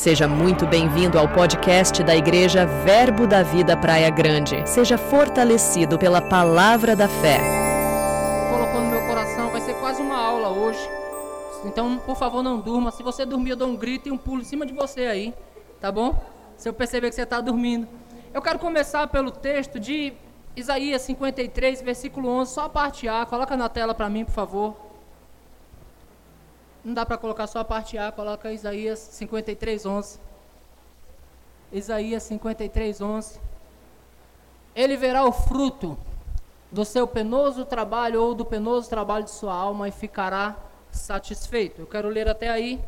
Seja muito bem-vindo ao podcast da Igreja Verbo da Vida Praia Grande. Seja fortalecido pela palavra da fé. Colocou no meu coração, vai ser quase uma aula hoje. Então, por favor, não durma. Se você dormir, eu dou um grito e um pulo em cima de você aí, tá bom? Se eu perceber que você está dormindo. Eu quero começar pelo texto de Isaías 53, versículo 11, só a parte A. Coloca na tela para mim, por favor. Não dá para colocar só a parte A, coloca Isaías 53, 11. Isaías 53, 11. Ele verá o fruto do seu penoso trabalho ou do penoso trabalho de sua alma e ficará satisfeito. Eu quero ler até aí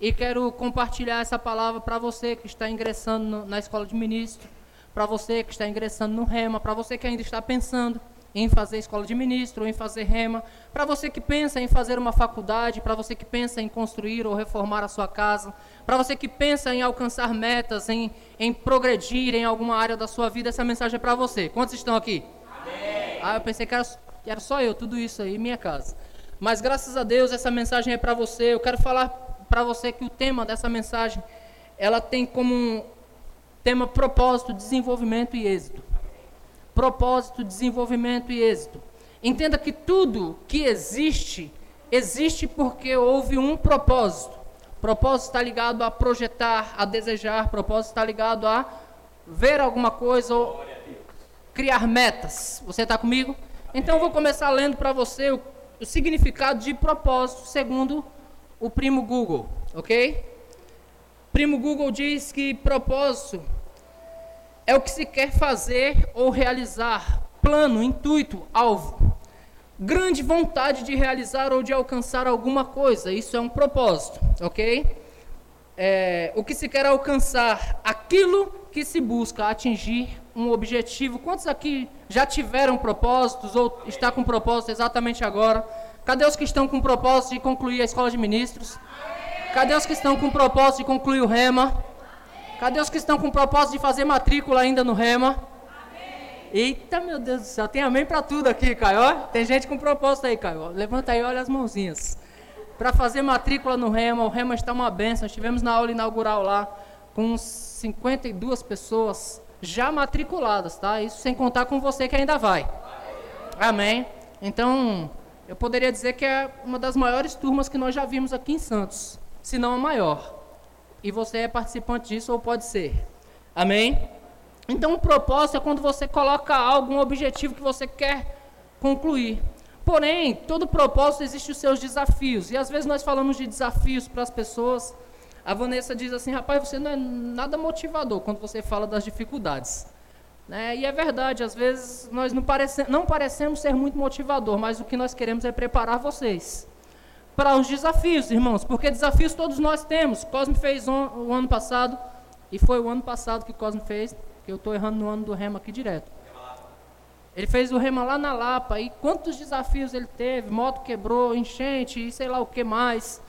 e quero compartilhar essa palavra para você que está ingressando na escola de ministro, para você que está ingressando no REMA, para você que ainda está pensando em fazer escola de ministro, em fazer rema, para você que pensa em fazer uma faculdade, para você que pensa em construir ou reformar a sua casa, para você que pensa em alcançar metas, em, em progredir em alguma área da sua vida, essa mensagem é para você. Quantos estão aqui? Amém. Ah, eu pensei que era, era só eu, tudo isso aí, minha casa. Mas graças a Deus essa mensagem é para você. Eu quero falar para você que o tema dessa mensagem, ela tem como um tema propósito, desenvolvimento e êxito propósito, desenvolvimento e êxito. Entenda que tudo que existe, existe porque houve um propósito. Propósito está ligado a projetar, a desejar, propósito está ligado a ver alguma coisa ou criar metas. Você está comigo? Então eu vou começar lendo para você o, o significado de propósito segundo o primo Google, ok? Primo Google diz que propósito é o que se quer fazer ou realizar, plano, intuito, alvo. Grande vontade de realizar ou de alcançar alguma coisa, isso é um propósito, ok? É, o que se quer alcançar, aquilo que se busca atingir um objetivo. Quantos aqui já tiveram propósitos ou está com propósito exatamente agora? Cadê os que estão com propósito de concluir a escola de ministros? Cadê os que estão com propósito de concluir o rema? Cadê os que estão com o propósito de fazer matrícula ainda no Rema? Amém. Eita, meu Deus do céu, tem amém para tudo aqui, Caio. Tem gente com propósito aí, Caio. Levanta aí, olha as mãozinhas. Para fazer matrícula no Rema, o Rema está uma benção. Estivemos na aula inaugural lá com 52 pessoas já matriculadas, tá? Isso sem contar com você que ainda vai. Amém. Então, eu poderia dizer que é uma das maiores turmas que nós já vimos aqui em Santos, se não a maior e você é participante disso ou pode ser. Amém? Então, o propósito é quando você coloca algo, um objetivo que você quer concluir. Porém, todo propósito existe os seus desafios. E às vezes nós falamos de desafios para as pessoas. A Vanessa diz assim: rapaz, você não é nada motivador quando você fala das dificuldades. Né? E é verdade, às vezes nós não, parece, não parecemos ser muito motivador, mas o que nós queremos é preparar vocês para os desafios, irmãos, porque desafios todos nós temos. Cosme fez o ano passado, e foi o ano passado que Cosme fez, que eu estou errando no ano do rema aqui direto. Ele fez o rema lá na Lapa, e quantos desafios ele teve? Moto quebrou, enchente, e sei lá o que mais.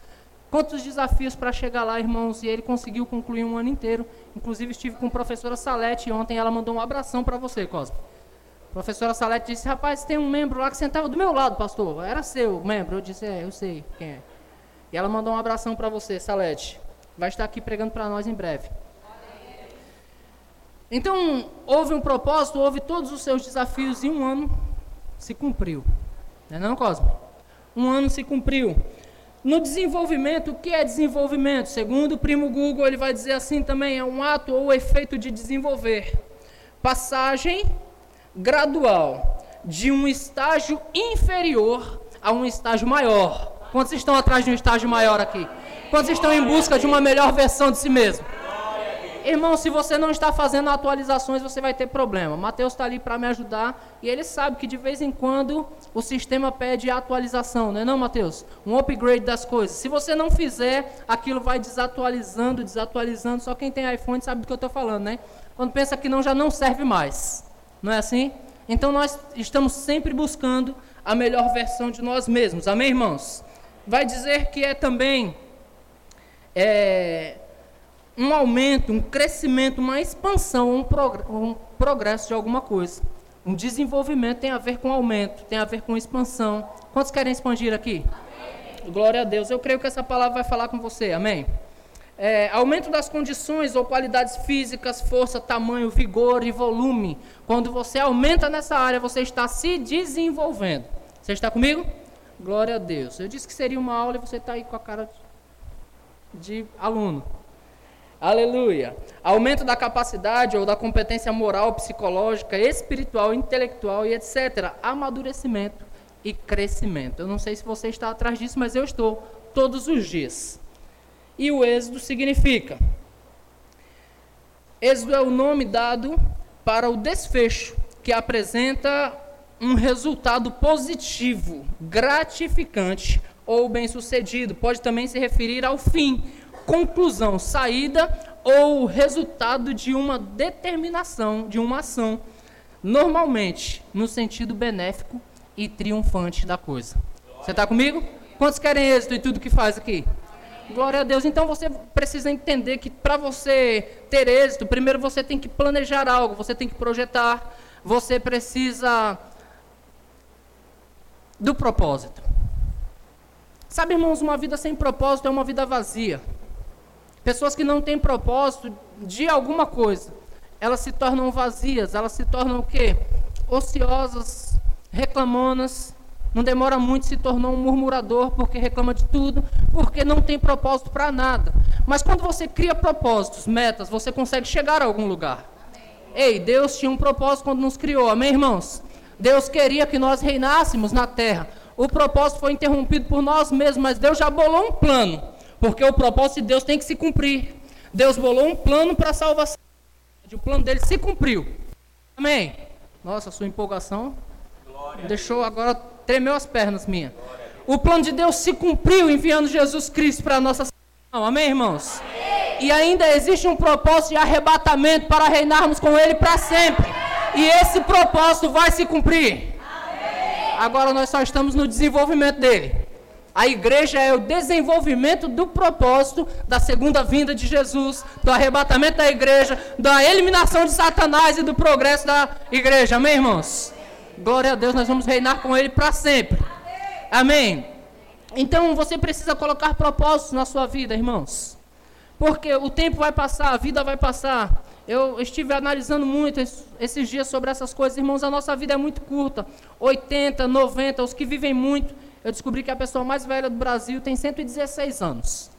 Quantos desafios para chegar lá, irmãos, e ele conseguiu concluir um ano inteiro. Inclusive estive com a professora Salete ontem, ela mandou um abração para você, Cosme professora Salete disse, rapaz, tem um membro lá que sentava do meu lado, pastor. Era seu membro. Eu disse, é, eu sei quem é. E ela mandou um abração para você, Salete. Vai estar aqui pregando para nós em breve. Então, houve um propósito, houve todos os seus desafios e um ano se cumpriu. Não é não, Cosme? Um ano se cumpriu. No desenvolvimento, o que é desenvolvimento? Segundo o primo Google, ele vai dizer assim também, é um ato ou efeito de desenvolver. Passagem gradual de um estágio inferior a um estágio maior. Quantos estão atrás de um estágio maior aqui? Quantos estão em busca de uma melhor versão de si mesmo? Irmão, se você não está fazendo atualizações, você vai ter problema. Mateus está ali para me ajudar e ele sabe que de vez em quando o sistema pede atualização, não é não, Mateus? Um upgrade das coisas. Se você não fizer, aquilo vai desatualizando, desatualizando. Só quem tem iPhone sabe do que eu estou falando, né? Quando pensa que não, já não serve mais. Não é assim? Então nós estamos sempre buscando a melhor versão de nós mesmos. Amém, irmãos? Vai dizer que é também é, um aumento, um crescimento, uma expansão, um, um progresso de alguma coisa. Um desenvolvimento tem a ver com aumento, tem a ver com expansão. Quantos querem expandir aqui? Amém. Glória a Deus. Eu creio que essa palavra vai falar com você. Amém? É, aumento das condições ou qualidades físicas, força, tamanho, vigor e volume. Quando você aumenta nessa área, você está se desenvolvendo. Você está comigo? Glória a Deus. Eu disse que seria uma aula e você está aí com a cara de aluno. Aleluia. Aumento da capacidade ou da competência moral, psicológica, espiritual, intelectual e etc. Amadurecimento e crescimento. Eu não sei se você está atrás disso, mas eu estou todos os dias. E o êxodo significa. Êxodo é o nome dado para o desfecho, que apresenta um resultado positivo, gratificante ou bem-sucedido. Pode também se referir ao fim, conclusão, saída ou resultado de uma determinação, de uma ação, normalmente no sentido benéfico e triunfante da coisa. Você está comigo? Quantos querem êxito em tudo que faz aqui? Glória a Deus. Então você precisa entender que para você ter êxito, primeiro você tem que planejar algo, você tem que projetar, você precisa do propósito. Sabe, irmãos, uma vida sem propósito é uma vida vazia. Pessoas que não têm propósito de alguma coisa, elas se tornam vazias, elas se tornam o quê? Ociosas, reclamonas, não demora muito, se tornou um murmurador porque reclama de tudo, porque não tem propósito para nada. Mas quando você cria propósitos, metas, você consegue chegar a algum lugar. Ei, Deus tinha um propósito quando nos criou, amém, irmãos? Deus queria que nós reinássemos na terra. O propósito foi interrompido por nós mesmos, mas Deus já bolou um plano, porque o propósito de Deus tem que se cumprir. Deus bolou um plano para a salvação. O plano dele se cumpriu. Amém? Nossa, sua empolgação Glória deixou agora tremeu as pernas minha. O plano de Deus se cumpriu enviando Jesus Cristo para a nossa salvação. Amém, irmãos? Amém. E ainda existe um propósito de arrebatamento para reinarmos com Ele para sempre. E esse propósito vai se cumprir. Agora nós só estamos no desenvolvimento dele. A igreja é o desenvolvimento do propósito da segunda vinda de Jesus, do arrebatamento da igreja, da eliminação de Satanás e do progresso da igreja. Amém, irmãos? Glória a Deus, nós vamos reinar com ele para sempre. Amém. Então você precisa colocar propósitos na sua vida, irmãos. Porque o tempo vai passar, a vida vai passar. Eu estive analisando muito esses dias sobre essas coisas. Irmãos, a nossa vida é muito curta. 80, 90, os que vivem muito. Eu descobri que a pessoa mais velha do Brasil tem 116 anos.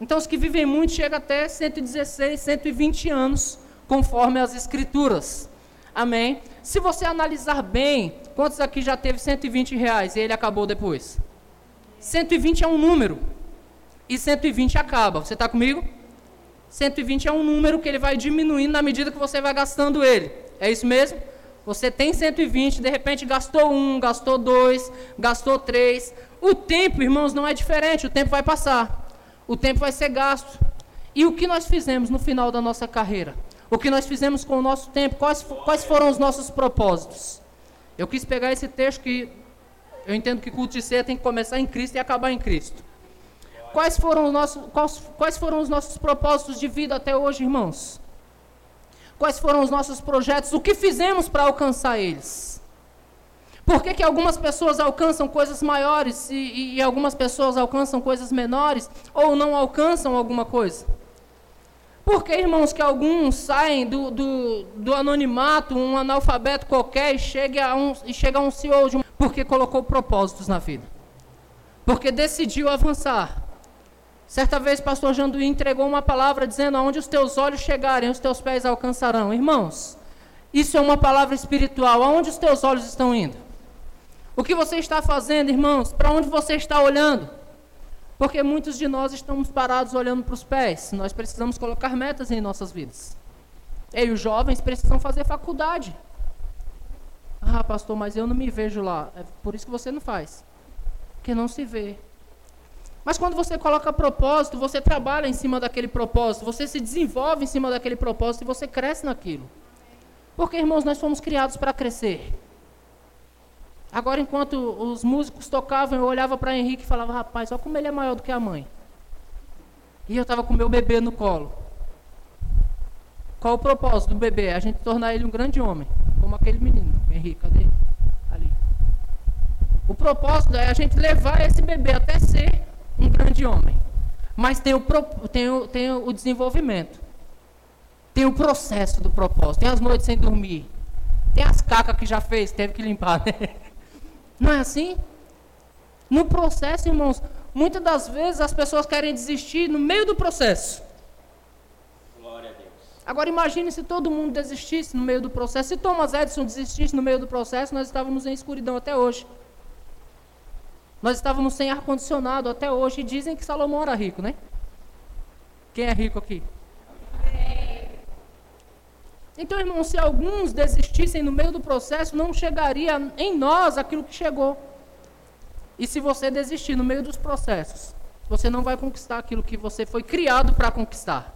Então, os que vivem muito chegam até 116, 120 anos, conforme as escrituras. Amém? Se você analisar bem, quantos aqui já teve 120 reais e ele acabou depois? 120 é um número. E 120 acaba. Você está comigo? 120 é um número que ele vai diminuindo na medida que você vai gastando ele. É isso mesmo? Você tem 120, de repente gastou um, gastou dois, gastou três. O tempo, irmãos, não é diferente. O tempo vai passar. O tempo vai ser gasto. E o que nós fizemos no final da nossa carreira? O que nós fizemos com o nosso tempo? Quais, quais foram os nossos propósitos? Eu quis pegar esse texto que eu entendo que culto de ser tem que começar em Cristo e acabar em Cristo. Quais foram, os nossos, quais, quais foram os nossos propósitos de vida até hoje, irmãos? Quais foram os nossos projetos? O que fizemos para alcançar eles? Por que, que algumas pessoas alcançam coisas maiores e, e algumas pessoas alcançam coisas menores? Ou não alcançam alguma coisa? Por que, irmãos, que alguns saem do, do, do anonimato, um analfabeto qualquer, e chega a um, e chega a um CEO de. Porque colocou propósitos na vida. Porque decidiu avançar. Certa vez, pastor Janduí entregou uma palavra dizendo: Aonde os teus olhos chegarem, os teus pés alcançarão. Irmãos, isso é uma palavra espiritual. Aonde os teus olhos estão indo? O que você está fazendo, irmãos? Para onde você está olhando? Porque muitos de nós estamos parados olhando para os pés. Nós precisamos colocar metas em nossas vidas. E os jovens precisam fazer faculdade. Ah, pastor, mas eu não me vejo lá. É por isso que você não faz. Porque não se vê. Mas quando você coloca propósito, você trabalha em cima daquele propósito, você se desenvolve em cima daquele propósito e você cresce naquilo. Porque, irmãos, nós fomos criados para crescer. Agora, enquanto os músicos tocavam, eu olhava para Henrique e falava: rapaz, olha como ele é maior do que a mãe. E eu estava com meu bebê no colo. Qual o propósito do bebê? A gente tornar ele um grande homem, como aquele menino. Henrique, cadê? Ali. O propósito é a gente levar esse bebê até ser um grande homem. Mas tem o, tem o, tem o desenvolvimento. Tem o processo do propósito. Tem as noites sem dormir. Tem as cacas que já fez, teve que limpar. Né? Não é assim? No processo, irmãos, muitas das vezes as pessoas querem desistir no meio do processo. Glória a Deus. Agora imagine se todo mundo desistisse no meio do processo. Se Thomas Edison desistisse no meio do processo, nós estávamos em escuridão até hoje. Nós estávamos sem ar-condicionado até hoje. E dizem que Salomão era rico, né? Quem é rico aqui? Então, irmão, se alguns desistissem no meio do processo, não chegaria em nós aquilo que chegou. E se você desistir no meio dos processos, você não vai conquistar aquilo que você foi criado para conquistar.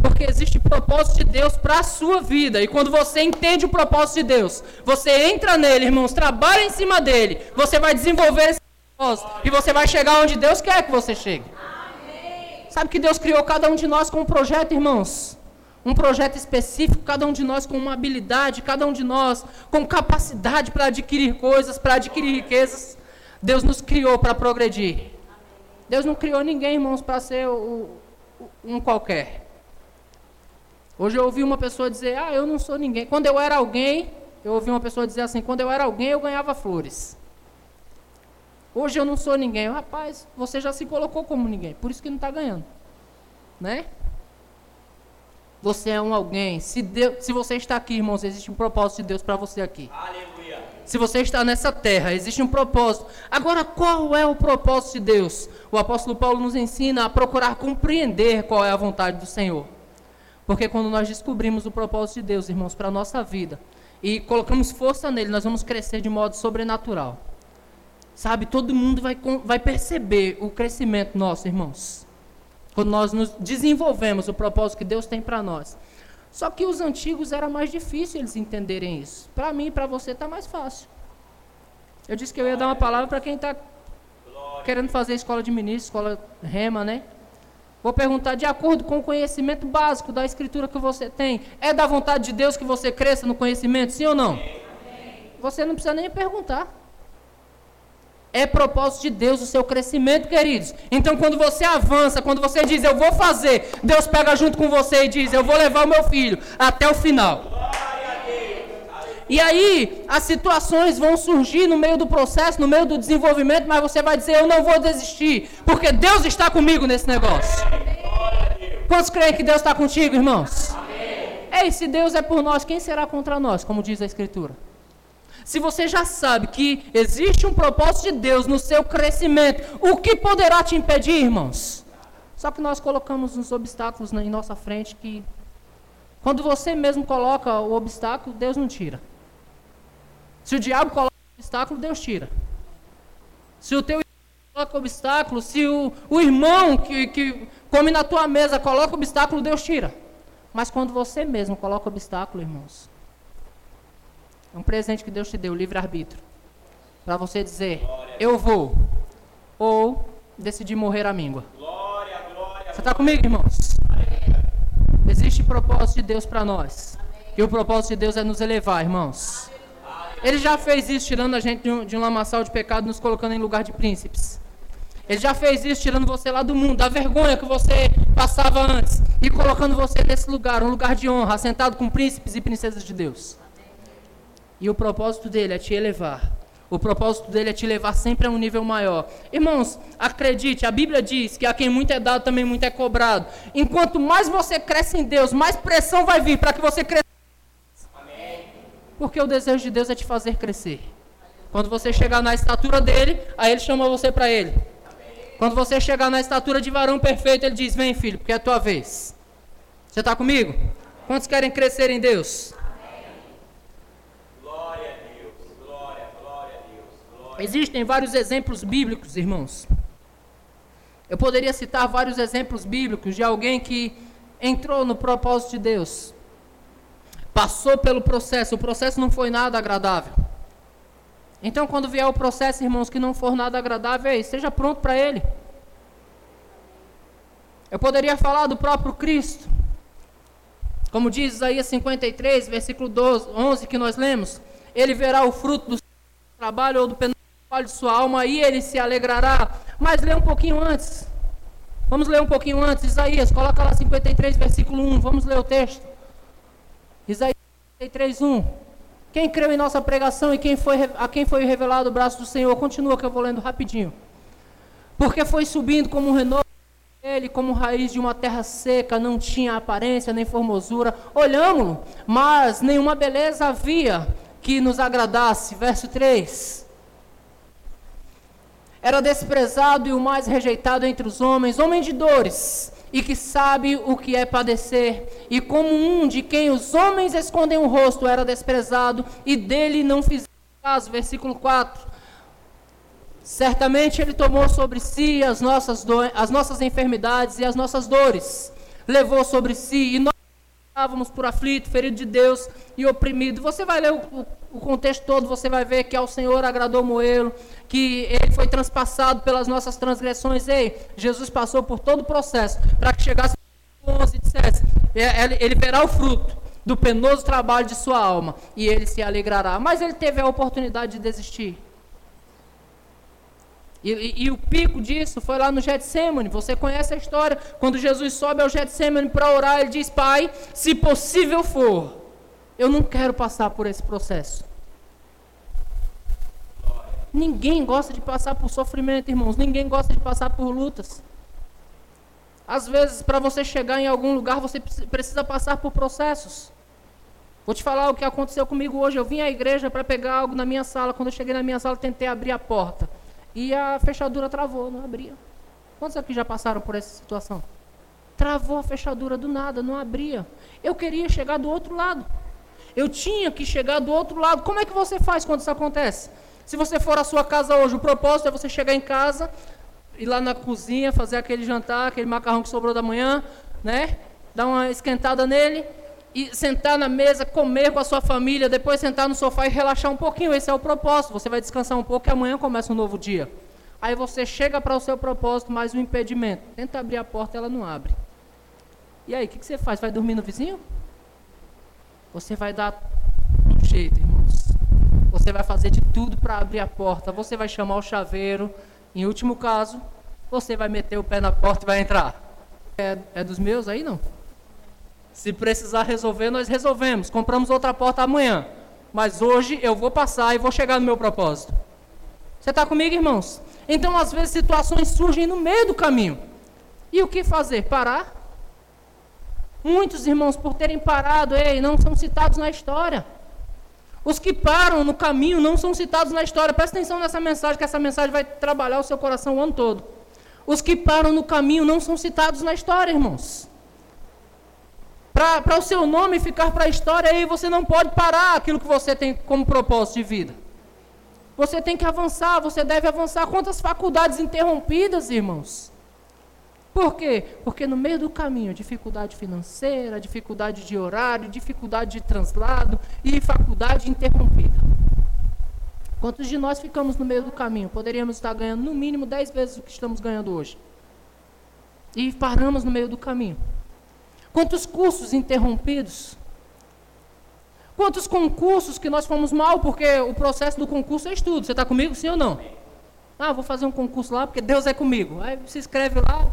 Porque existe propósito de Deus para a sua vida. E quando você entende o propósito de Deus, você entra nele, irmãos, trabalha em cima dele, você vai desenvolver esse propósito. E você vai chegar onde Deus quer que você chegue. Amém. Sabe que Deus criou cada um de nós com um projeto, irmãos? Um projeto específico, cada um de nós com uma habilidade, cada um de nós com capacidade para adquirir coisas, para adquirir riquezas. Deus nos criou para progredir. Deus não criou ninguém, irmãos, para ser o, o, um qualquer. Hoje eu ouvi uma pessoa dizer: Ah, eu não sou ninguém. Quando eu era alguém, eu ouvi uma pessoa dizer assim: Quando eu era alguém, eu ganhava flores. Hoje eu não sou ninguém. Rapaz, você já se colocou como ninguém, por isso que não está ganhando. Né? Você é um alguém. Se, Deus, se você está aqui, irmãos, existe um propósito de Deus para você aqui. Aleluia. Se você está nessa terra, existe um propósito. Agora, qual é o propósito de Deus? O apóstolo Paulo nos ensina a procurar compreender qual é a vontade do Senhor. Porque quando nós descobrimos o propósito de Deus, irmãos, para a nossa vida, e colocamos força nele, nós vamos crescer de modo sobrenatural. Sabe, todo mundo vai, vai perceber o crescimento nosso, irmãos. Quando nós nos desenvolvemos o propósito que Deus tem para nós. Só que os antigos era mais difícil eles entenderem isso. Para mim e para você está mais fácil. Eu disse que eu ia dar uma palavra para quem está querendo fazer escola de ministro, escola rema, né? Vou perguntar, de acordo com o conhecimento básico da escritura que você tem, é da vontade de Deus que você cresça no conhecimento, sim ou não? Você não precisa nem perguntar. É propósito de Deus o seu crescimento, queridos. Então, quando você avança, quando você diz eu vou fazer, Deus pega junto com você e diz eu vou levar o meu filho até o final. E aí, as situações vão surgir no meio do processo, no meio do desenvolvimento, mas você vai dizer: Eu não vou desistir, porque Deus está comigo nesse negócio. Quantos creem que Deus está contigo, irmãos? Ei, se Deus é por nós, quem será contra nós, como diz a Escritura? Se você já sabe que existe um propósito de Deus no seu crescimento, o que poderá te impedir, irmãos? Só que nós colocamos uns obstáculos em nossa frente que, quando você mesmo coloca o obstáculo, Deus não tira. Se o diabo coloca o obstáculo, Deus tira. Se o teu irmão coloca obstáculo, se o, o irmão que, que come na tua mesa coloca obstáculo, Deus tira. Mas quando você mesmo coloca obstáculo, irmãos, é um presente que Deus te deu, livre-arbítrio. Para você dizer, eu vou. Ou decidir morrer à míngua. Você está comigo, irmãos? Existe propósito de Deus para nós. E o propósito de Deus é nos elevar, irmãos. Ele já fez isso tirando a gente de um, de um lamaçal de pecado, nos colocando em lugar de príncipes. Ele já fez isso tirando você lá do mundo, da vergonha que você passava antes, e colocando você nesse lugar, um lugar de honra, assentado com príncipes e princesas de Deus. E o propósito dele é te elevar. O propósito dele é te levar sempre a um nível maior. Irmãos, acredite, a Bíblia diz que a quem muito é dado também muito é cobrado. Enquanto mais você cresce em Deus, mais pressão vai vir para que você cresça. Porque o desejo de Deus é te fazer crescer. Quando você chegar na estatura dele, aí ele chama você para ele. Quando você chegar na estatura de varão perfeito, ele diz: Vem, filho, porque é a tua vez. Você está comigo? Quantos querem crescer em Deus? Existem vários exemplos bíblicos, irmãos. Eu poderia citar vários exemplos bíblicos de alguém que entrou no propósito de Deus, passou pelo processo, o processo não foi nada agradável. Então, quando vier o processo, irmãos, que não for nada agradável, esteja pronto para ele. Eu poderia falar do próprio Cristo. Como diz Isaías 53, versículo 12, 11, que nós lemos: Ele verá o fruto do trabalho ou do trabalho de sua alma, aí ele se alegrará. Mas lê um pouquinho antes. Vamos ler um pouquinho antes, Isaías, coloca lá 53, versículo 1, vamos ler o texto. Isaías 53, 1. Quem creu em nossa pregação e quem foi, a quem foi revelado o braço do Senhor, continua que eu vou lendo rapidinho. Porque foi subindo como um renovo, ele como raiz de uma terra seca, não tinha aparência nem formosura. Olhamos-lo, mas nenhuma beleza havia que nos agradasse. Verso 3. Era desprezado e o mais rejeitado entre os homens, homem de dores, e que sabe o que é padecer. E como um de quem os homens escondem o rosto, era desprezado, e dele não fizeram caso. Versículo 4. Certamente ele tomou sobre si as nossas, as nossas enfermidades e as nossas dores. Levou sobre si, e nós estávamos por aflito, ferido de Deus e oprimido. Você vai ler o, o, o contexto todo, você vai ver que ao Senhor agradou moê-lo, que ele foi transpassado pelas nossas transgressões. Ei, Jesus passou por todo o processo para que chegasse 11 e dissesse: é, ele verá o fruto do penoso trabalho de sua alma e ele se alegrará. Mas ele teve a oportunidade de desistir. E, e, e, o pico disso foi lá no Getsemane. Você conhece a história? Quando Jesus sobe ao Getsemane para orar, ele diz: Pai, se possível for, eu não quero passar por esse processo. Ninguém gosta de passar por sofrimento, irmãos. Ninguém gosta de passar por lutas. Às vezes, para você chegar em algum lugar, você precisa passar por processos. Vou te falar o que aconteceu comigo hoje. Eu vim à igreja para pegar algo na minha sala. Quando eu cheguei na minha sala, tentei abrir a porta. E a fechadura travou, não abria. Quantos aqui já passaram por essa situação? Travou a fechadura do nada, não abria. Eu queria chegar do outro lado. Eu tinha que chegar do outro lado. Como é que você faz quando isso acontece? Se você for à sua casa hoje, o propósito é você chegar em casa, ir lá na cozinha, fazer aquele jantar, aquele macarrão que sobrou da manhã, né? Dar uma esquentada nele e sentar na mesa, comer com a sua família, depois sentar no sofá e relaxar um pouquinho. Esse é o propósito. Você vai descansar um pouco e amanhã começa um novo dia. Aí você chega para o seu propósito, mais um impedimento. Tenta abrir a porta, ela não abre. E aí, o que, que, você faz? Vai dormir no vizinho? Você vai dar um jeito, irmãos. Você vai fazer de tudo para abrir a porta. Você vai chamar o chaveiro. Em último caso, você vai meter o pé na porta e vai entrar. É, é dos meus aí, não? Se precisar resolver, nós resolvemos. Compramos outra porta amanhã. Mas hoje eu vou passar e vou chegar no meu propósito. Você está comigo, irmãos? Então, às vezes, situações surgem no meio do caminho. E o que fazer? Parar? Muitos irmãos, por terem parado, ei, não são citados na história. Os que param no caminho não são citados na história. Presta atenção nessa mensagem, que essa mensagem vai trabalhar o seu coração o ano todo. Os que param no caminho não são citados na história, irmãos. Para o seu nome ficar para a história, aí você não pode parar aquilo que você tem como propósito de vida. Você tem que avançar, você deve avançar. Quantas faculdades interrompidas, irmãos? Por quê? Porque no meio do caminho, dificuldade financeira, dificuldade de horário, dificuldade de translado e faculdade interrompida. Quantos de nós ficamos no meio do caminho? Poderíamos estar ganhando no mínimo 10 vezes o que estamos ganhando hoje. E paramos no meio do caminho. Quantos cursos interrompidos? Quantos concursos que nós fomos mal porque o processo do concurso é estudo. Você está comigo, sim ou não? Ah, vou fazer um concurso lá porque Deus é comigo. Aí se inscreve lá,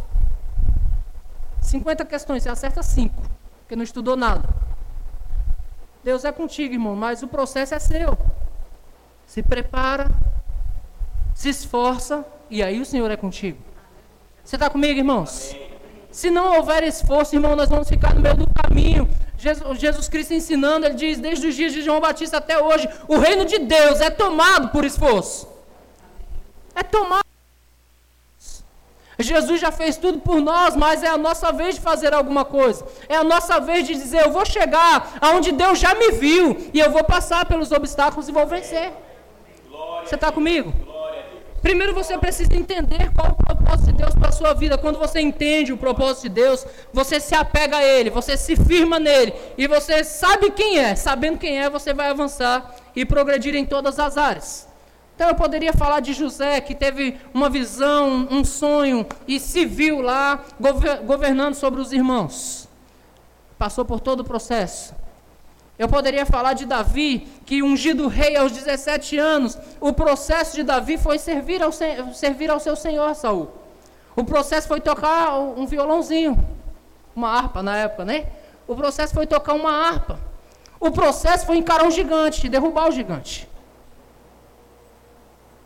50 questões, você acerta 5, porque não estudou nada. Deus é contigo, irmão, mas o processo é seu. Se prepara, se esforça, e aí o Senhor é contigo. Você está comigo, irmãos? Se não houver esforço, irmão, nós vamos ficar no meio do caminho. Jesus, Jesus Cristo ensinando, ele diz, desde os dias de João Batista até hoje, o reino de Deus é tomado por esforço. É tomado Jesus já fez tudo por nós, mas é a nossa vez de fazer alguma coisa. É a nossa vez de dizer: eu vou chegar aonde Deus já me viu e eu vou passar pelos obstáculos e vou vencer. Você está comigo? Primeiro você precisa entender qual o propósito de Deus para a sua vida. Quando você entende o propósito de Deus, você se apega a Ele, você se firma nele e você sabe quem é. Sabendo quem é, você vai avançar e progredir em todas as áreas. Então eu poderia falar de José, que teve uma visão, um sonho, e se viu lá governando sobre os irmãos. Passou por todo o processo. Eu poderia falar de Davi, que ungido rei aos 17 anos, o processo de Davi foi servir ao, servir ao seu senhor Saul. O processo foi tocar um violãozinho, uma harpa na época, né? O processo foi tocar uma harpa. O processo foi encarar um gigante, derrubar o gigante.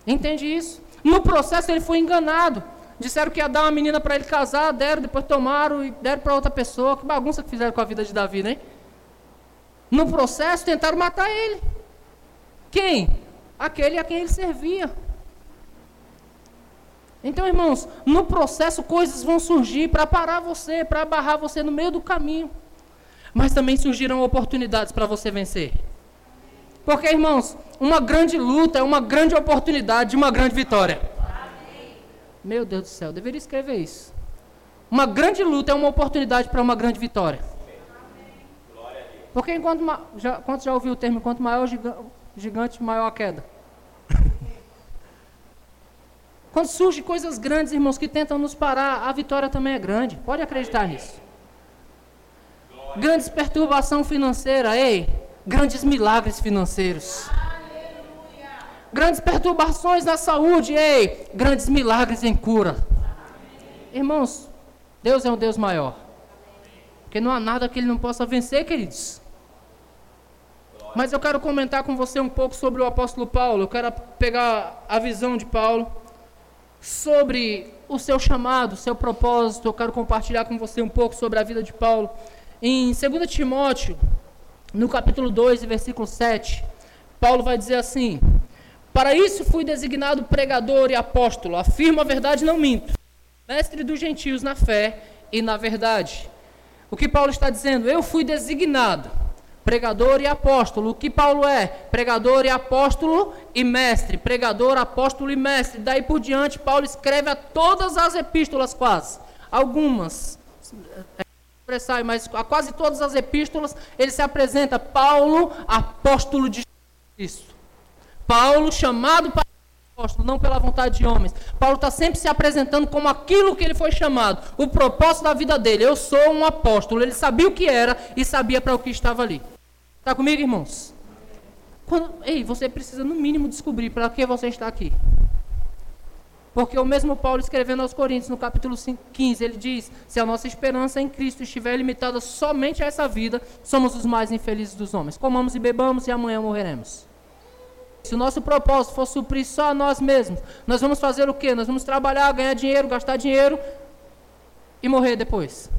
Entende isso? No processo ele foi enganado. Disseram que ia dar uma menina para ele casar, deram, depois tomaram e deram para outra pessoa. Que bagunça que fizeram com a vida de Davi, né? No processo tentaram matar ele. Quem? Aquele a quem ele servia. Então, irmãos, no processo coisas vão surgir para parar você, para barrar você no meio do caminho. Mas também surgirão oportunidades para você vencer. Porque, irmãos, uma grande luta é uma grande oportunidade de uma grande vitória. Meu Deus do céu, deveria escrever isso. Uma grande luta é uma oportunidade para uma grande vitória. Porque enquanto já, quanto já ouviu o termo, quanto maior o gigante, maior a queda. Quando surgem coisas grandes, irmãos, que tentam nos parar, a vitória também é grande. Pode acreditar nisso. Grandes perturbação financeira, ei, grandes milagres financeiros. Grandes perturbações na saúde, ei, grandes milagres em cura. Irmãos, Deus é um Deus maior. Porque não há nada que ele não possa vencer, queridos. Mas eu quero comentar com você um pouco sobre o apóstolo Paulo. Eu quero pegar a visão de Paulo sobre o seu chamado, seu propósito. Eu quero compartilhar com você um pouco sobre a vida de Paulo. Em 2 Timóteo, no capítulo 2, versículo 7, Paulo vai dizer assim: Para isso fui designado pregador e apóstolo, afirmo a verdade, não minto, mestre dos gentios na fé e na verdade. O que Paulo está dizendo? Eu fui designado pregador e apóstolo. O que Paulo é? Pregador e apóstolo e mestre. Pregador, apóstolo e mestre. Daí por diante, Paulo escreve a todas as epístolas, quase. Algumas. É, mas a quase todas as epístolas ele se apresenta Paulo, apóstolo de Cristo. Paulo chamado para apóstolo, não pela vontade de homens. Paulo está sempre se apresentando como aquilo que ele foi chamado, o propósito da vida dele. Eu sou um apóstolo. Ele sabia o que era e sabia para o que estava ali. Está comigo, irmãos? Quando, ei, você precisa no mínimo descobrir para que você está aqui. Porque o mesmo Paulo escrevendo aos Coríntios, no capítulo 15, ele diz: Se a nossa esperança em Cristo estiver limitada somente a essa vida, somos os mais infelizes dos homens. Comamos e bebamos e amanhã morreremos. Se o nosso propósito for suprir só a nós mesmos, nós vamos fazer o quê? Nós vamos trabalhar, ganhar dinheiro, gastar dinheiro e morrer depois.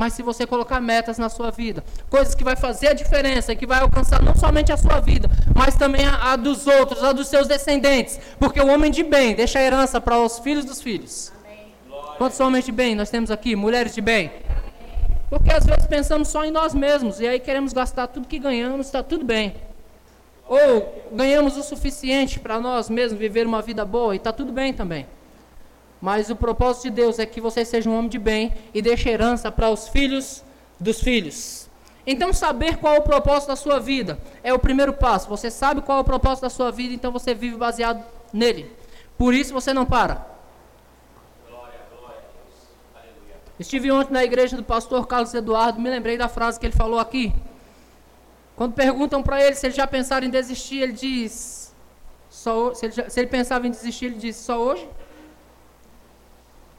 Mas se você colocar metas na sua vida, coisas que vai fazer a diferença e que vai alcançar não somente a sua vida, mas também a, a dos outros, a dos seus descendentes, porque o homem de bem deixa a herança para os filhos dos filhos. Quantos homens de bem nós temos aqui? Mulheres de bem? Porque às vezes pensamos só em nós mesmos e aí queremos gastar tudo que ganhamos, está tudo bem. Ou ganhamos o suficiente para nós mesmos viver uma vida boa e está tudo bem também. Mas o propósito de Deus é que você seja um homem de bem e deixe herança para os filhos dos filhos. Então, saber qual é o propósito da sua vida é o primeiro passo. Você sabe qual é o propósito da sua vida, então você vive baseado nele. Por isso você não para. Estive ontem na igreja do pastor Carlos Eduardo, me lembrei da frase que ele falou aqui. Quando perguntam para ele se ele já pensaram em desistir, ele diz: só, se, ele já, se ele pensava em desistir, ele diz: só hoje?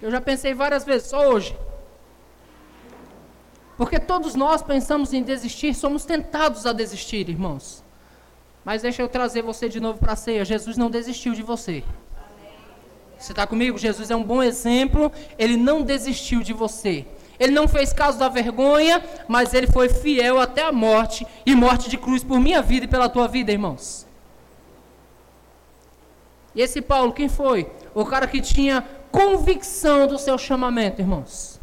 Eu já pensei várias vezes, só hoje. Porque todos nós pensamos em desistir, somos tentados a desistir, irmãos. Mas deixa eu trazer você de novo para a ceia. Jesus não desistiu de você. Você está comigo? Jesus é um bom exemplo. Ele não desistiu de você. Ele não fez caso da vergonha, mas ele foi fiel até a morte e morte de cruz por minha vida e pela tua vida, irmãos. E esse Paulo, quem foi? O cara que tinha convicção do seu chamamento, irmãos.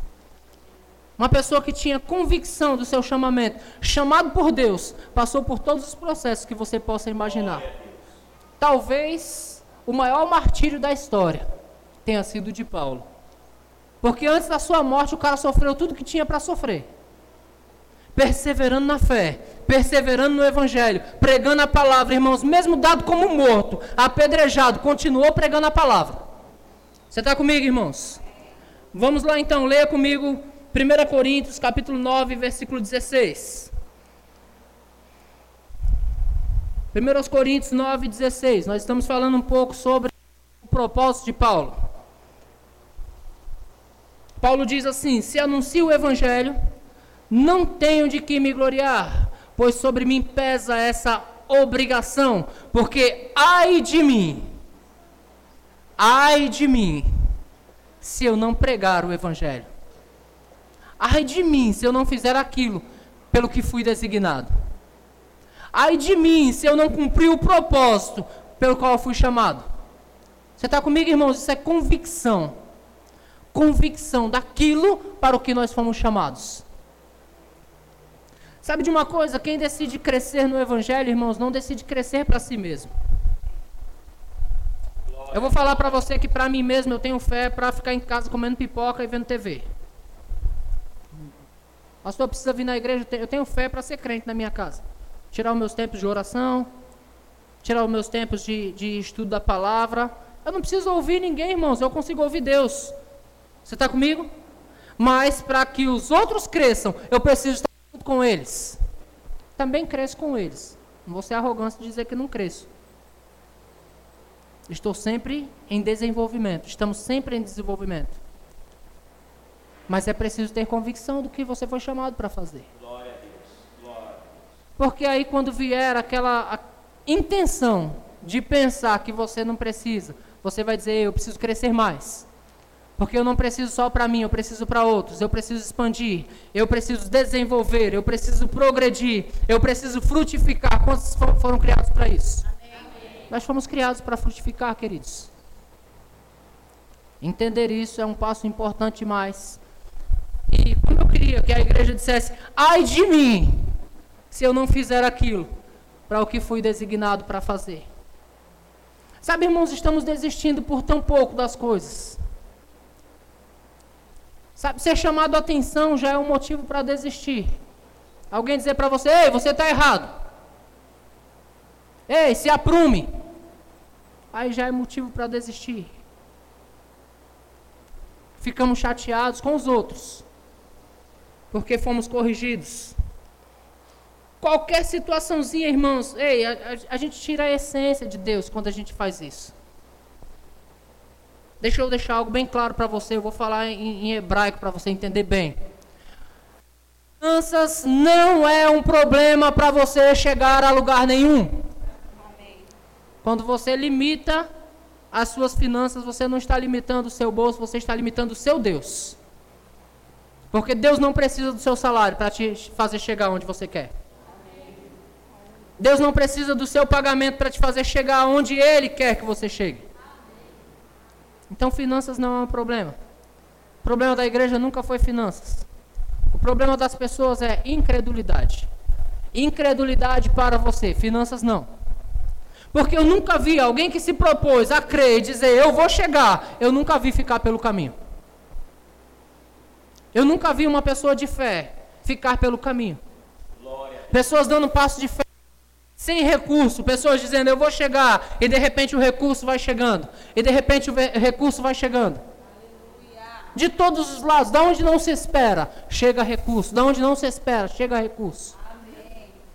Uma pessoa que tinha convicção do seu chamamento, chamado por Deus, passou por todos os processos que você possa imaginar. Talvez o maior martírio da história tenha sido de Paulo. Porque antes da sua morte o cara sofreu tudo que tinha para sofrer. Perseverando na fé, perseverando no evangelho, pregando a palavra, irmãos, mesmo dado como morto, apedrejado, continuou pregando a palavra. Você está comigo, irmãos? Vamos lá então, leia comigo 1 Coríntios, capítulo 9, versículo 16. 1 Coríntios 9, 16. Nós estamos falando um pouco sobre o propósito de Paulo. Paulo diz assim: Se anuncio o evangelho, não tenho de que me gloriar, pois sobre mim pesa essa obrigação, porque ai de mim, ai de mim, se eu não pregar o evangelho. Ai de mim, se eu não fizer aquilo pelo que fui designado. Ai de mim, se eu não cumprir o propósito pelo qual fui chamado. Você está comigo, irmãos? Isso é convicção. Convicção daquilo para o que nós fomos chamados. Sabe de uma coisa? Quem decide crescer no Evangelho, irmãos, não decide crescer para si mesmo. Eu vou falar para você que para mim mesmo eu tenho fé para ficar em casa comendo pipoca e vendo TV. Pastor, precisa vir na igreja, eu tenho fé para ser crente na minha casa. Tirar os meus tempos de oração, tirar os meus tempos de, de estudo da palavra. Eu não preciso ouvir ninguém, irmãos, eu consigo ouvir Deus. Você está comigo? Mas para que os outros cresçam, eu preciso estar com eles. Também cresço com eles. Não vou ser arrogante de dizer que não cresço. Estou sempre em desenvolvimento. Estamos sempre em desenvolvimento. Mas é preciso ter convicção do que você foi chamado para fazer. Glória a Deus. Glória. Porque aí quando vier aquela intenção de pensar que você não precisa, você vai dizer, eu preciso crescer mais. Porque eu não preciso só para mim, eu preciso para outros, eu preciso expandir, eu preciso desenvolver, eu preciso progredir, eu preciso frutificar. Quantos foram criados para isso? Nós fomos criados para frutificar, queridos. Entender isso é um passo importante mais. E como eu queria que a igreja dissesse: ai de mim, se eu não fizer aquilo para o que fui designado para fazer. Sabe, irmãos, estamos desistindo por tão pouco das coisas. Sabe, ser chamado a atenção já é um motivo para desistir. Alguém dizer para você, ei, você está errado. Ei, se aprume. Aí já é motivo para desistir. Ficamos chateados com os outros. Porque fomos corrigidos. Qualquer situaçãozinha, irmãos, ei, a, a, a gente tira a essência de Deus quando a gente faz isso. Deixa eu deixar algo bem claro para você, eu vou falar em, em hebraico para você entender bem. Finanças não é um problema para você chegar a lugar nenhum. Quando você limita as suas finanças, você não está limitando o seu bolso, você está limitando o seu Deus. Porque Deus não precisa do seu salário para te fazer chegar onde você quer. Deus não precisa do seu pagamento para te fazer chegar onde Ele quer que você chegue. Então, finanças não é um problema. O problema da igreja nunca foi finanças. O problema das pessoas é incredulidade. Incredulidade para você, finanças não. Porque eu nunca vi alguém que se propôs a crer e dizer eu vou chegar, eu nunca vi ficar pelo caminho. Eu nunca vi uma pessoa de fé ficar pelo caminho. Pessoas dando um passo de fé sem recurso, pessoas dizendo eu vou chegar, e de repente o recurso vai chegando, e de repente o recurso vai chegando. De todos os lados, da onde não se espera, chega recurso, da onde não se espera, chega recurso.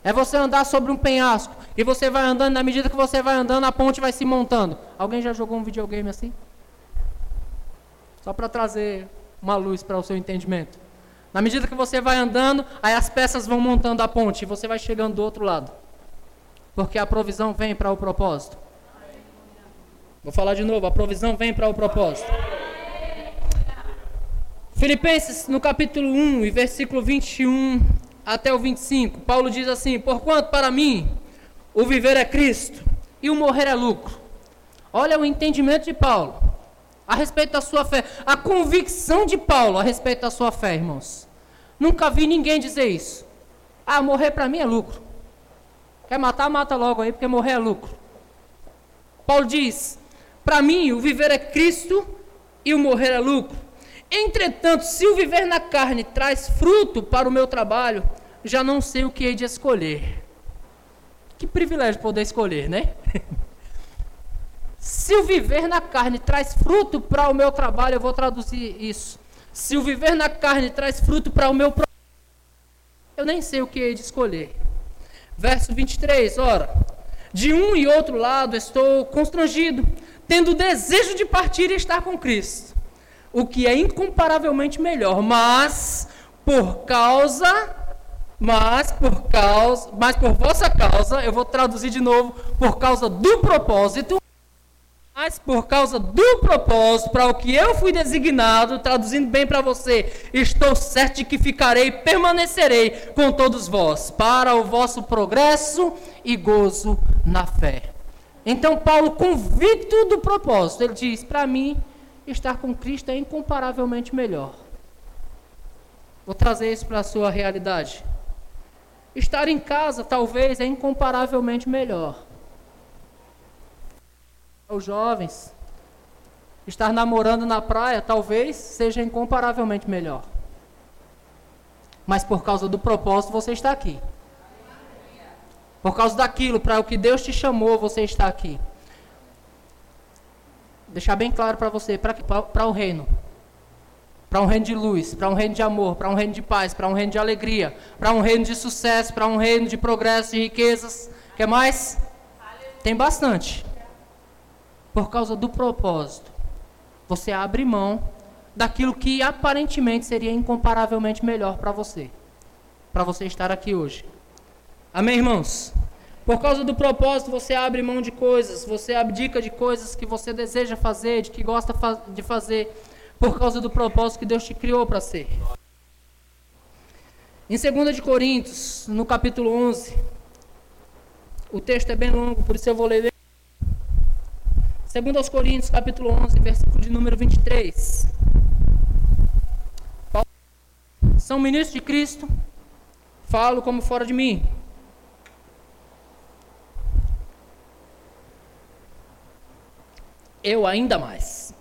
É você andar sobre um penhasco, e você vai andando, na medida que você vai andando, a ponte vai se montando. Alguém já jogou um videogame assim? Só para trazer uma luz para o seu entendimento. Na medida que você vai andando, aí as peças vão montando a ponte, e você vai chegando do outro lado. Porque a provisão vem para o propósito. Vou falar de novo, a provisão vem para o propósito. Filipenses, no capítulo 1, e versículo 21 até o 25, Paulo diz assim: Porquanto para mim o viver é Cristo e o morrer é lucro. Olha o entendimento de Paulo a respeito da sua fé, a convicção de Paulo a respeito da sua fé, irmãos. Nunca vi ninguém dizer isso. Ah, morrer para mim é lucro. Quer matar, mata logo aí, porque morrer é lucro. Paulo diz: Para mim, o viver é Cristo e o morrer é lucro. Entretanto, se o viver na carne traz fruto para o meu trabalho, já não sei o que hei de escolher. Que privilégio poder escolher, né? se o viver na carne traz fruto para o meu trabalho, eu vou traduzir isso. Se o viver na carne traz fruto para o meu eu nem sei o que hei de escolher. Verso 23, ora, de um e outro lado estou constrangido, tendo o desejo de partir e estar com Cristo. o que é incomparavelmente melhor, mas por causa mas por causa, mas por vossa causa, eu vou traduzir de novo, por causa do propósito, mas por causa do propósito para o que eu fui designado, traduzindo bem para você, estou certo de que ficarei, permanecerei com todos vós, para o vosso progresso e gozo na fé. Então Paulo, convicto do propósito, ele diz: para mim, estar com Cristo é incomparavelmente melhor. Vou trazer isso para a sua realidade. Estar em casa talvez é incomparavelmente melhor. Os jovens, estar namorando na praia talvez seja incomparavelmente melhor. Mas por causa do propósito você está aqui. Por causa daquilo, para o que Deus te chamou, você está aqui. Deixar bem claro para você, para o reino para um reino de luz, para um reino de amor, para um reino de paz, para um reino de alegria, para um reino de sucesso, para um reino de progresso e riquezas. Quer mais? Tem bastante. Por causa do propósito, você abre mão daquilo que aparentemente seria incomparavelmente melhor para você, para você estar aqui hoje. Amém, irmãos? Por causa do propósito, você abre mão de coisas, você abdica de coisas que você deseja fazer, de que gosta de fazer, por causa do propósito que Deus te criou para ser. Em 2 de Coríntios, no capítulo 11, o texto é bem longo, por isso eu vou ler. 2 aos Coríntios, capítulo 11, versículo de número 23. Paulo, são ministros de Cristo, falo como fora de mim. Eu ainda mais.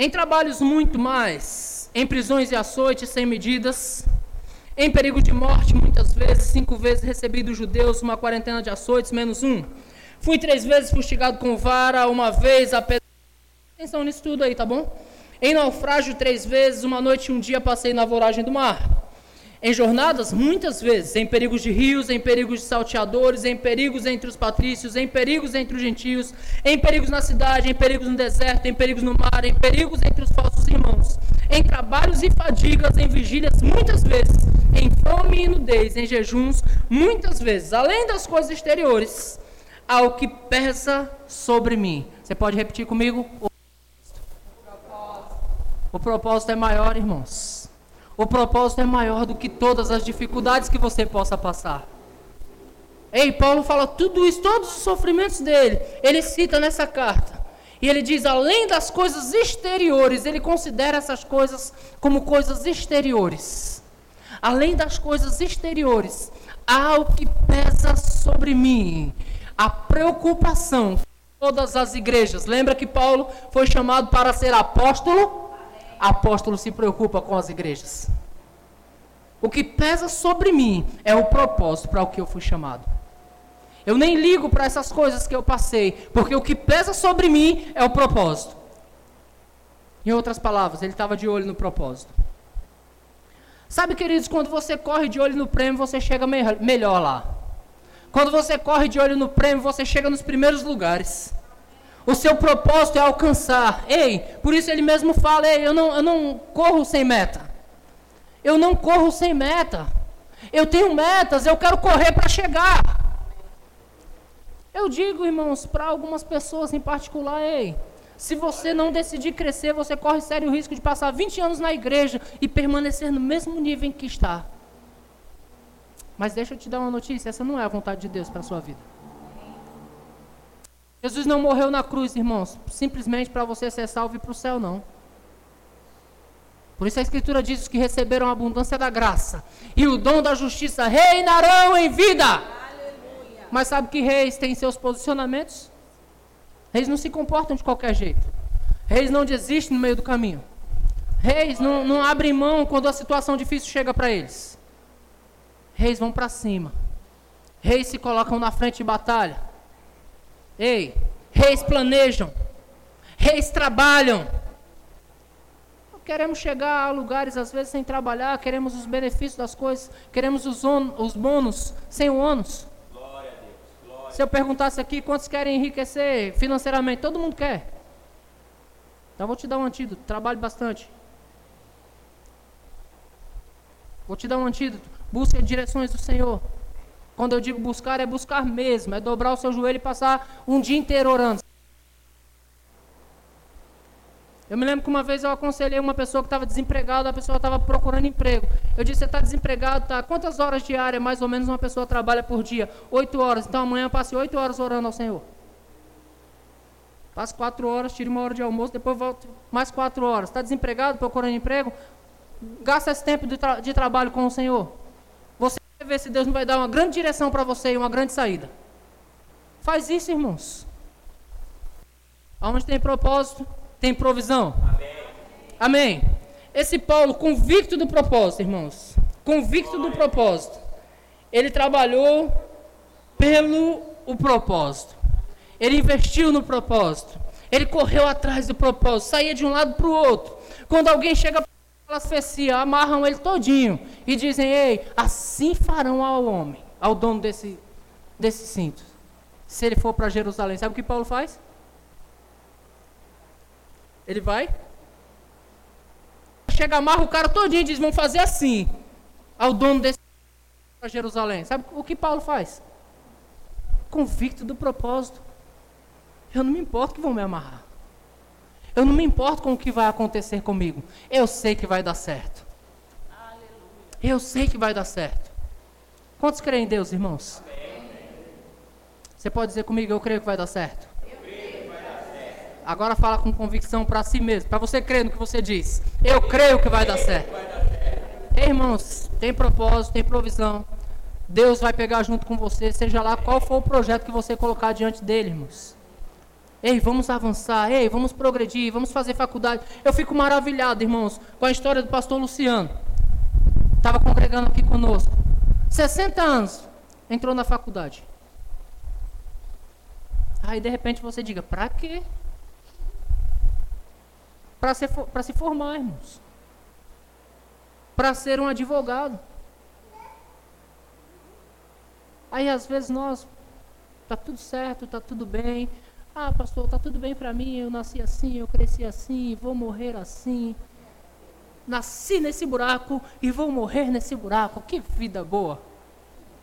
Em trabalhos muito mais, em prisões e açoites sem medidas, em perigo de morte muitas vezes, cinco vezes recebi dos judeus uma quarentena de açoites, menos um. Fui três vezes fustigado com vara, uma vez a pedra. Atenção nisso tudo aí, tá bom? Em naufrágio três vezes, uma noite e um dia passei na voragem do mar. Em jornadas, muitas vezes, em perigos de rios, em perigos de salteadores, em perigos entre os patrícios, em perigos entre os gentios, em perigos na cidade, em perigos no deserto, em perigos no mar, em perigos entre os falsos irmãos, em trabalhos e fadigas, em vigílias, muitas vezes, em fome e nudez, em jejuns, muitas vezes, além das coisas exteriores, ao que pesa sobre mim. Você pode repetir comigo? O propósito, o propósito é maior, irmãos. O propósito é maior do que todas as dificuldades que você possa passar. Ei, Paulo fala tudo isso, todos os sofrimentos dele, ele cita nessa carta. E ele diz: além das coisas exteriores, ele considera essas coisas como coisas exteriores. Além das coisas exteriores, há o que pesa sobre mim, a preocupação. Todas as igrejas. Lembra que Paulo foi chamado para ser apóstolo? Apóstolo se preocupa com as igrejas. O que pesa sobre mim é o propósito para o que eu fui chamado. Eu nem ligo para essas coisas que eu passei, porque o que pesa sobre mim é o propósito. Em outras palavras, ele estava de olho no propósito. Sabe, queridos, quando você corre de olho no prêmio, você chega me melhor lá. Quando você corre de olho no prêmio, você chega nos primeiros lugares. O seu propósito é alcançar. Ei, por isso ele mesmo fala: Ei, eu não, eu não corro sem meta. Eu não corro sem meta. Eu tenho metas, eu quero correr para chegar. Eu digo, irmãos, para algumas pessoas em particular, ei, se você não decidir crescer, você corre sério risco de passar 20 anos na igreja e permanecer no mesmo nível em que está. Mas deixa eu te dar uma notícia, essa não é a vontade de Deus para a sua vida. Jesus não morreu na cruz, irmãos, simplesmente para você ser salvo e para o céu, não. Por isso a Escritura diz que receberam a abundância da graça e o dom da justiça reinarão em vida. Aleluia. Mas sabe que reis têm seus posicionamentos? Reis não se comportam de qualquer jeito. Reis não desistem no meio do caminho. Reis não, não abrem mão quando a situação difícil chega para eles. Reis vão para cima. Reis se colocam na frente de batalha. Ei, reis planejam, reis trabalham. Queremos chegar a lugares às vezes sem trabalhar, queremos os benefícios das coisas, queremos os, on, os bônus sem o ônus. Glória a Deus, glória. Se eu perguntasse aqui quantos querem enriquecer financeiramente, todo mundo quer. Então vou te dar um antídoto. Trabalhe bastante. Vou te dar um antídoto. Busque direções do Senhor. Quando eu digo buscar, é buscar mesmo. É dobrar o seu joelho e passar um dia inteiro orando. Eu me lembro que uma vez eu aconselhei uma pessoa que estava desempregada, a pessoa estava procurando emprego. Eu disse, você está desempregado, tá? Quantas horas diárias mais ou menos uma pessoa trabalha por dia? Oito horas. Então amanhã passe oito horas orando ao Senhor. Passe quatro horas, tire uma hora de almoço, depois volto mais quatro horas. Está desempregado, procurando emprego? Gasta esse tempo de, tra de trabalho com o Senhor. Ver se Deus não vai dar uma grande direção para você e uma grande saída. Faz isso, irmãos. Onde tem propósito, tem provisão? Amém. Amém. Esse Paulo, convicto do propósito, irmãos, convicto do propósito, ele trabalhou pelo o propósito. Ele investiu no propósito. Ele correu atrás do propósito, saía de um lado para o outro. Quando alguém chega elas feciam, amarram ele todinho e dizem: "Ei, assim farão ao homem, ao dono desse desse cinto. Se ele for para Jerusalém, sabe o que Paulo faz? Ele vai. Chega, amarra o cara todinho e diz: vamos fazer assim. Ao dono desse para Jerusalém. Sabe o que Paulo faz? Convicto do propósito. Eu não me importo que vão me amarrar. Eu não me importo com o que vai acontecer comigo. Eu sei que vai dar certo. Eu sei que vai dar certo. Quantos creem em Deus, irmãos? Você pode dizer comigo, eu creio que vai dar certo. Agora fala com convicção para si mesmo, para você crer no que você diz. Eu creio que vai dar certo. Ei, irmãos, tem propósito, tem provisão. Deus vai pegar junto com você, seja lá qual for o projeto que você colocar diante dele, irmãos. Ei, vamos avançar, ei, vamos progredir, vamos fazer faculdade. Eu fico maravilhado, irmãos, com a história do pastor Luciano. Estava congregando aqui conosco. 60 anos, entrou na faculdade. Aí de repente você diga, para quê? para se, se formar, irmãos. Para ser um advogado. Aí às vezes nós, tá tudo certo, tá tudo bem. Ah, pastor, tá tudo bem para mim, eu nasci assim, eu cresci assim, vou morrer assim. Nasci nesse buraco e vou morrer nesse buraco. Que vida boa.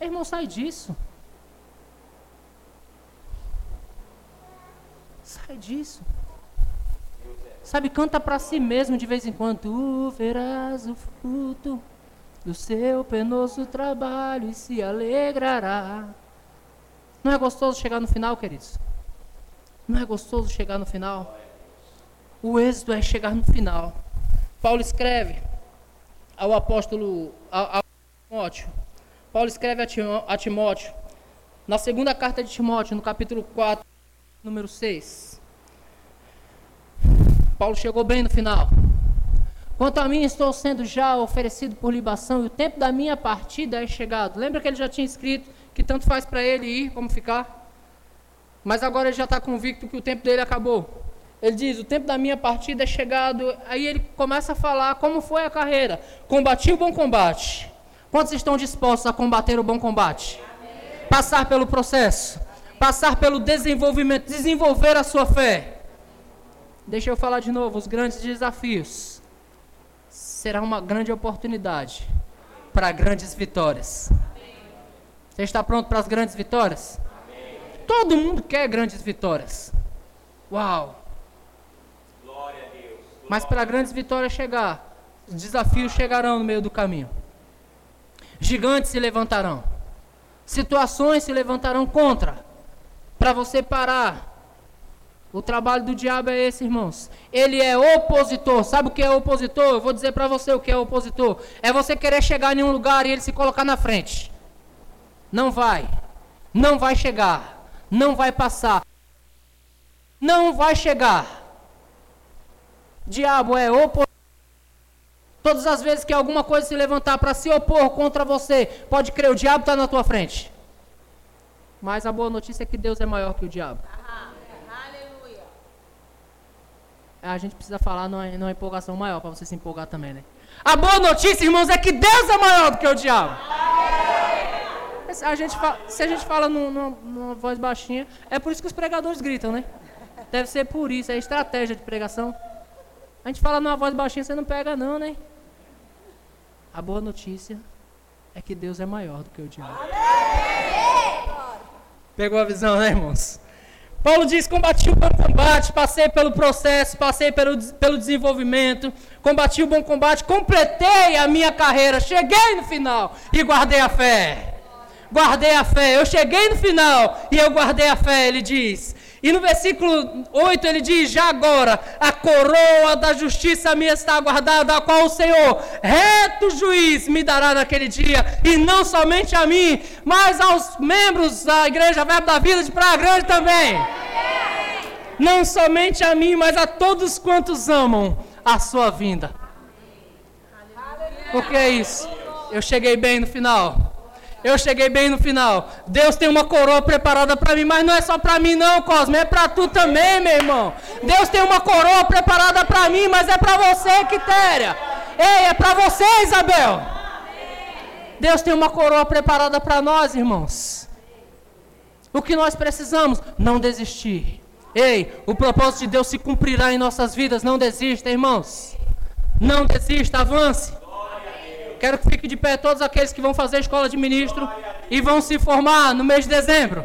Irmão, sai disso. Sai disso. Sabe, canta para si mesmo de vez em quando. Tu verás o fruto do seu penoso trabalho e se alegrará. Não é gostoso chegar no final, queridos? Não é gostoso chegar no final? O êxito é chegar no final. Paulo escreve ao apóstolo ao, ao Timóteo. Paulo escreve a Timóteo, na segunda carta de Timóteo, no capítulo 4, número 6. Paulo chegou bem no final. Quanto a mim, estou sendo já oferecido por libação e o tempo da minha partida é chegado. Lembra que ele já tinha escrito que tanto faz para ele ir como ficar? Mas agora ele já está convicto que o tempo dele acabou. Ele diz: O tempo da minha partida é chegado. Aí ele começa a falar como foi a carreira. Combati o bom combate. Quantos estão dispostos a combater o bom combate? Passar pelo processo, passar pelo desenvolvimento, desenvolver a sua fé. Deixa eu falar de novo, os grandes desafios. Será uma grande oportunidade para grandes vitórias. Você está pronto para as grandes vitórias? Todo mundo quer grandes vitórias. Uau! Mas para grandes vitórias chegar, os desafios chegarão no meio do caminho. Gigantes se levantarão. Situações se levantarão contra. Para você parar o trabalho do diabo é esse, irmãos. Ele é opositor. Sabe o que é opositor? Eu vou dizer para você o que é opositor. É você querer chegar em um lugar e ele se colocar na frente. Não vai. Não vai chegar. Não vai passar. Não vai chegar. Diabo é opositor. Todas as vezes que alguma coisa se levantar para se opor contra você, pode crer, o diabo está na tua frente. Mas a boa notícia é que Deus é maior que o diabo. a gente precisa falar numa, numa empolgação maior, para você se empolgar também, né? A boa notícia, irmãos, é que Deus é maior do que o diabo. A gente fala, se a gente fala numa, numa voz baixinha, é por isso que os pregadores gritam, né? Deve ser por isso, é estratégia de pregação. A gente fala numa voz baixinha, você não pega não, né? A boa notícia é que Deus é maior do que o diabo. Pegou a visão, né, irmãos? Paulo diz: combati o bom combate, passei pelo processo, passei pelo, pelo desenvolvimento, combati o bom combate, completei a minha carreira, cheguei no final e guardei a fé. Guardei a fé. Eu cheguei no final e eu guardei a fé, ele diz. E no versículo 8 ele diz: Já agora a coroa da justiça minha está guardada, a qual o Senhor, reto juiz, me dará naquele dia, e não somente a mim, mas aos membros da igreja Verbo da Vida de Praia Grande também. Não somente a mim, mas a todos quantos amam a sua vinda. O que é isso? Eu cheguei bem no final. Eu cheguei bem no final. Deus tem uma coroa preparada para mim, mas não é só para mim não, Cosme, é para tu também, meu irmão. Deus tem uma coroa preparada para mim, mas é para você, Quitéria. Ei, é para você, Isabel. Deus tem uma coroa preparada para nós, irmãos. O que nós precisamos? Não desistir. Ei, o propósito de Deus se cumprirá em nossas vidas. Não desista, irmãos. Não desista, avance. Quero que fique de pé todos aqueles que vão fazer a escola de ministro e vão se formar no mês de dezembro.